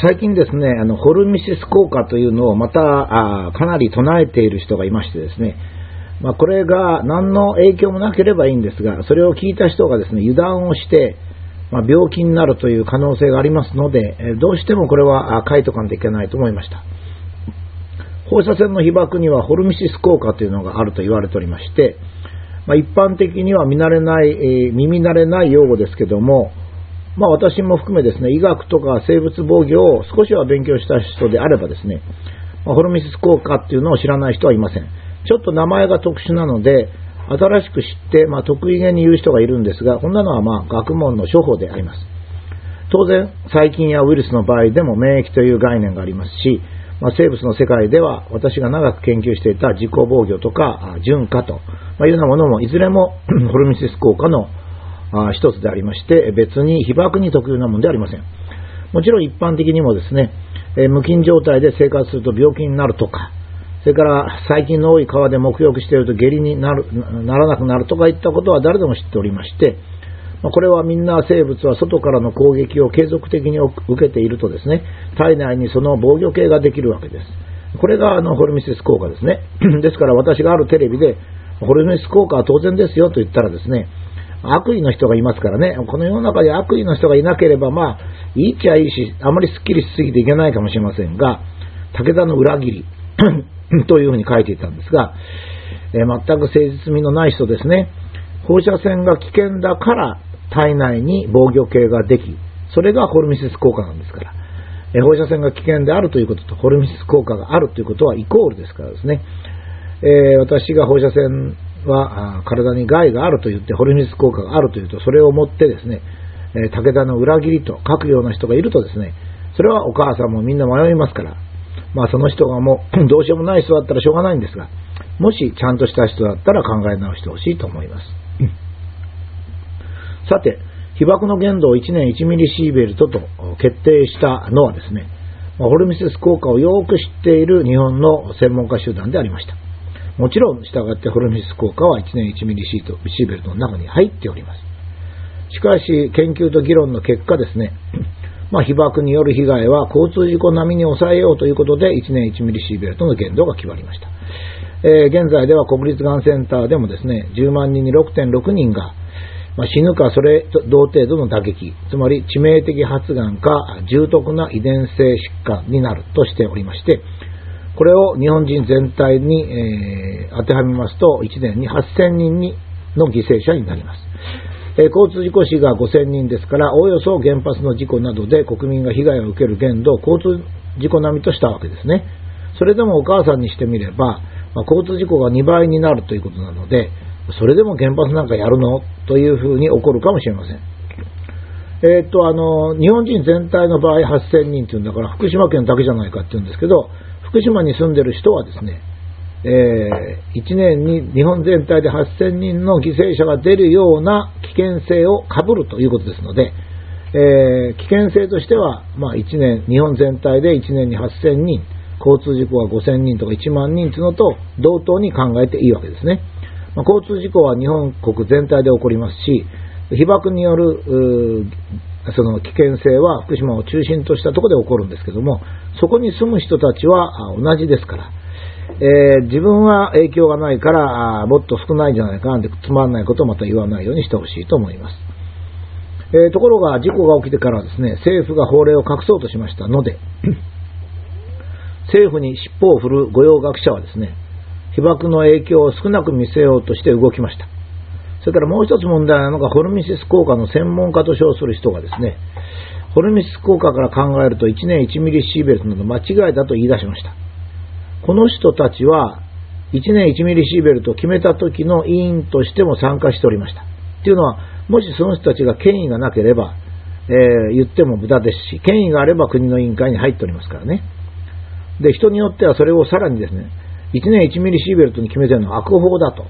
最近ですね、あの、ホルミシス効果というのをまた、かなり唱えている人がいましてですね、まあ、これが何の影響もなければいいんですが、それを聞いた人がですね、油断をして、まあ、病気になるという可能性がありますので、どうしてもこれは書いとかんといけないと思いました。放射線の被曝にはホルミシス効果というのがあると言われておりまして、まあ、一般的には見慣れない、えー、耳慣れない用語ですけども、まあ、私も含めですね、医学とか生物防御を少しは勉強した人であればですね、まあ、ホルミス効果っていうのを知らない人はいません。ちょっと名前が特殊なので、新しく知って、まあ、得意げに言う人がいるんですが、こんなのはまあ学問の処方であります。当然、細菌やウイルスの場合でも免疫という概念がありますし、まあ、生物の世界では私が長く研究していた自己防御とか純化というようなものもいずれも ホルミシス効果の一つでありまして、別に被爆に特有なものでありません。もちろん一般的にもですね、無菌状態で生活すると病気になるとか、それから細菌の多い川で沐浴していると下痢になるならなくなるとかいったことは誰でも知っておりまして、これはみんな生物は外からの攻撃を継続的に受けているとですね、体内にその防御系ができるわけです。これがあのホルミシス効果ですね。ですから私があるテレビで、ホルミシス効果は当然ですよと言ったらですね、悪意の人がいますからね、この世の中で悪意の人がいなければ、まあ、いいっちゃいいし、あまりすっきりしすぎていけないかもしれませんが、武田の裏切り というふうに書いていたんですが、えー、全く誠実味のない人ですね、放射線が危険だから体内に防御系ができ、それがホルミシス効果なんですから、えー、放射線が危険であるということとホルミシス効果があるということはイコールですからですね、えー、私が放射線は体に害があると言って、ホルミス効果があるというと、それをもってですね、武田の裏切りと書くような人がいるとですね、それはお母さんもみんな迷いますから、まあその人がもう どうしようもない人だったらしょうがないんですが、もしちゃんとした人だったら考え直してほしいと思います。さて、被爆の限度を1年1ミリシーベルトと決定したのはですね、ホルミセス効果をよく知っている日本の専門家集団でありました。もちろん、従ってホルミス効果は1年1ミリシートシーベルトの中に入っております。しかし、研究と議論の結果ですね、まあ、被爆による被害は交通事故並みに抑えようということで、1年1ミリシーベルトの限度が決まりました。えー、現在では国立がんセンターでもですね、10万人に6.6人が、まあ、死ぬかそれと同程度の打撃、つまり致命的発がんか重篤な遺伝性疾患になるとしておりまして、これを日本人全体に、えー、当てはめますと、1年に8000人にの犠牲者になります。えー、交通事故死が5000人ですから、おおよそ原発の事故などで国民が被害を受ける限度を交通事故並みとしたわけですね。それでもお母さんにしてみれば、まあ、交通事故が2倍になるということなので、それでも原発なんかやるの？というふうに起こるかもしれません。えー、っと、あの、日本人全体の場合8000人っていうんだから、福島県だけじゃないかって言うんですけど、福島に住んでる人はですね、えー、1年に日本全体で8000人の犠牲者が出るような危険性をかぶるということですので、えー、危険性としては、まあ、1年、日本全体で1年に8000人、交通事故は5000人とか1万人というのと同等に考えていいわけですね。まあ、交通事故は日本国全体で起こりますし、被爆によるその危険性は福島を中心としたところで起こるんですけども、そこに住む人たちは同じですから、えー、自分は影響がないから、もっと少ないんじゃないかなんてつまんないことをまた言わないようにしてほしいと思います。えー、ところが、事故が起きてからですね、政府が法令を隠そうとしましたので、政府に尻尾を振る御用学者はですね、被爆の影響を少なく見せようとして動きました。それからもう一つ問題なのが、ホルミシス効果の専門家と称する人がですね、ホルミシス効果から考えると1年1ミリシーベルトなど間違いだと言い出しました。この人たちは、1年1ミリシーベルトを決めた時の委員としても参加しておりました。というのは、もしその人たちが権威がなければ、えー、言っても無駄ですし、権威があれば国の委員会に入っておりますからね。で、人によってはそれをさらにですね、1年1ミリシーベルトに決めてるのは悪法だと。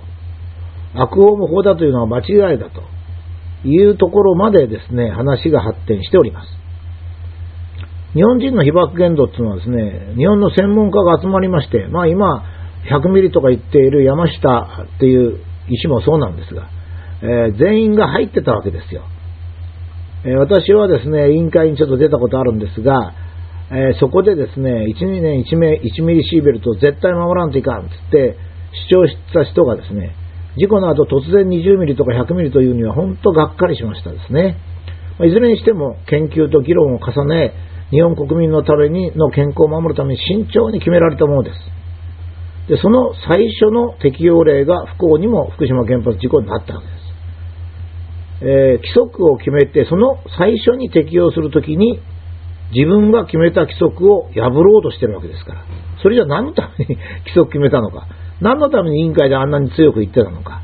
悪法も法だというのは間違いだというところまでですね、話が発展しております。日本人の被爆限度っていうのはですね、日本の専門家が集まりまして、まあ今、100ミリとか言っている山下っていう石もそうなんですが、えー、全員が入ってたわけですよ。えー、私はですね、委員会にちょっと出たことあるんですが、えー、そこでですね、1、2年 1, ミリシーベルト絶対守らんといかんっつって主張した人がですね、事故の後突然20ミリとか100ミリというには本当がっかりしましたですね。いずれにしても研究と議論を重ね、日本国民のためにの健康を守るために慎重に決められたものです。で、その最初の適用例が不幸にも福島原発事故になったわけです。えー、規則を決めて、その最初に適用するときに、自分が決めた規則を破ろうとしてるわけですから。それじゃ何のために 規則決めたのか。何のために委員会であんなに強く言ってたのか。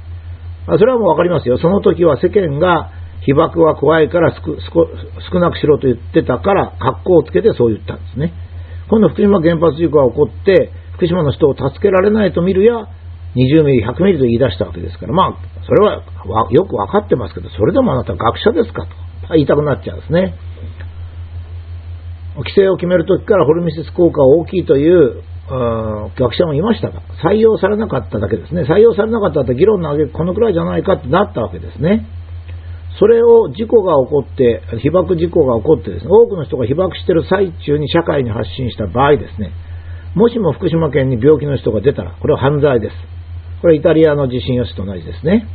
それはもうわかりますよ。その時は世間が被爆は怖いから少なくしろと言ってたから、格好をつけてそう言ったんですね。今度福島原発事故が起こって、福島の人を助けられないと見るや、20ミリ、100ミリと言い出したわけですから、まあ、それはよくわかってますけど、それでもあなた学者ですかと言いたくなっちゃうんですね。規制を決めるときからホルミシス効果が大きいという学者もいましたが、採用されなかっただけですね。採用されなかったって議論の上げこのくらいじゃないかってなったわけですね。それを事故が起こって、被爆事故が起こってですね、多くの人が被爆している最中に社会に発信した場合ですね、もしも福島県に病気の人が出たら、これは犯罪です。これはイタリアの地震予知と同じですね。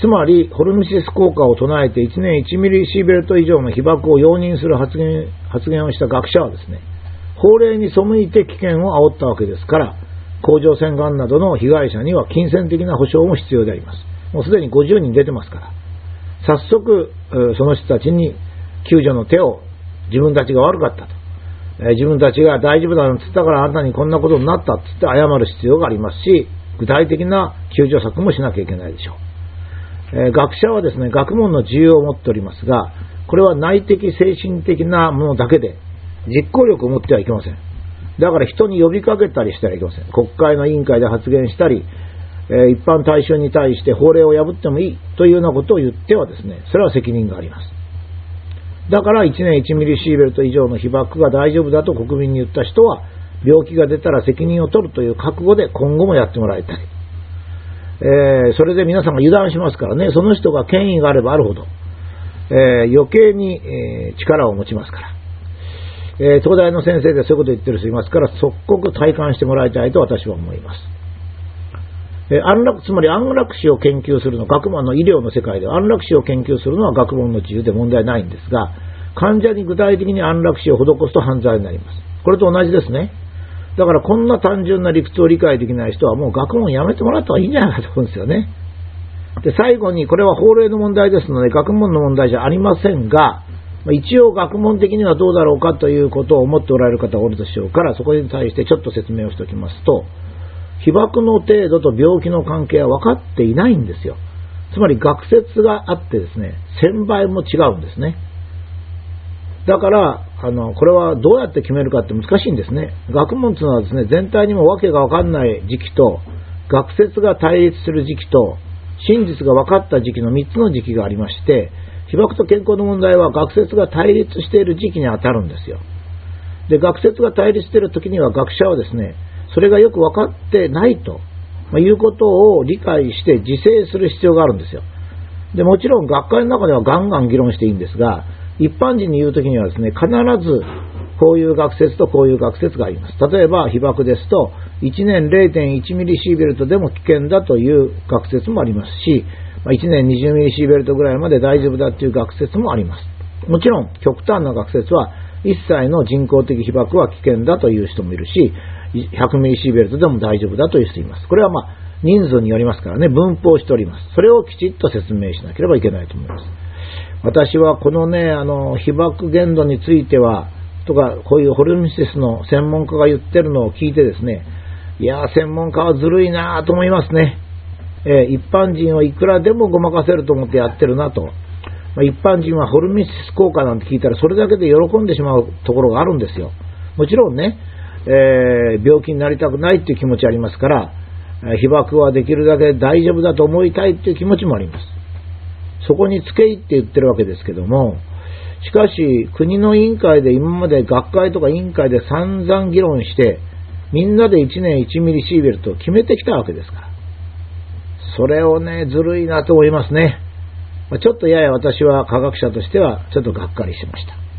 つまり、ホルムシス効果を唱えて1年1ミリシーベルト以上の被爆を容認する発言発言をした学者はですね、法令に背いて危険を煽ったわけですから、甲状腺がんなどの被害者には金銭的な保障も必要であります。もうすでに50人出てますから、早速、その人たちに救助の手を自分たちが悪かったと。自分たちが大丈夫だなんつったからあなたにこんなことになったっつって謝る必要がありますし、具体的な救助策もしなきゃいけないでしょう。え学者はですね、学問の自由を持っておりますが、これは内的、精神的なものだけで、実行力を持ってはいけません。だから人に呼びかけたりしてはいけません。国会の委員会で発言したり、え一般大衆に対して法令を破ってもいいというようなことを言ってはですね、それは責任があります。だから1年1ミリシーベルト以上の被爆が大丈夫だと国民に言った人は、病気が出たら責任を取るという覚悟で今後もやってもらいたい。えー、それで皆さんが油断しますからね、その人が権威があればあるほど、えー、余計に、え、力を持ちますから。え東大の先生でそういうこと言ってる人いますから、即刻体感してもらいたいと私は思います。え安楽、つまり安楽死を研究するの、学問の医療の世界で安楽死を研究するのは学問の自由で問題ないんですが、患者に具体的に安楽死を施すと犯罪になります。これと同じですね。だからこんな単純な理屈を理解できない人はもう学問やめてもらった方がいいんじゃないかと思うんですよね。で、最後にこれは法令の問題ですので学問の問題じゃありませんが、一応学問的にはどうだろうかということを思っておられる方がおるでしょうから、そこに対してちょっと説明をしておきますと、被爆の程度と病気の関係は分かっていないんですよ。つまり学説があってですね、1000倍も違うんですね。だから、あの、これはどうやって決めるかって難しいんですね。学問というのはですね、全体にも訳がわかんない時期と、学説が対立する時期と、真実が分かった時期の3つの時期がありまして、被爆と健康の問題は学説が対立している時期に当たるんですよ。で、学説が対立している時には学者はですね、それがよく分かってないと、ま、いうことを理解して自制する必要があるんですよ。で、もちろん学会の中ではガンガン議論していいんですが、一般人に言うときにはですね、必ずこういう学説とこういう学説があります。例えば被爆ですと、1年0.1ミリシーベルトでも危険だという学説もありますし、1年20ミリシーベルトぐらいまで大丈夫だという学説もあります。もちろん、極端な学説は、一切の人工的被爆は危険だという人もいるし、100ミリシーベルトでも大丈夫だという人います。これはまあ、人数によりますからね、分法しております。それをきちっと説明しなければいけないと思います。私はこのね、あの、被爆限度については、とか、こういうホルミシスの専門家が言ってるのを聞いてですね、いや専門家はずるいなと思いますね。えー、一般人はいくらでもごまかせると思ってやってるなと。まあ、一般人はホルミシス効果なんて聞いたらそれだけで喜んでしまうところがあるんですよ。もちろんね、えー、病気になりたくないっていう気持ちありますから、被爆はできるだけ大丈夫だと思いたいっていう気持ちもあります。そこに付け入って言ってるわけですけども、しかし、国の委員会で今まで学会とか委員会で散々議論して、みんなで1年1ミリシーベルトを決めてきたわけですから。それをね、ずるいなと思いますね。ちょっとやや私は科学者としてはちょっとがっかりしました。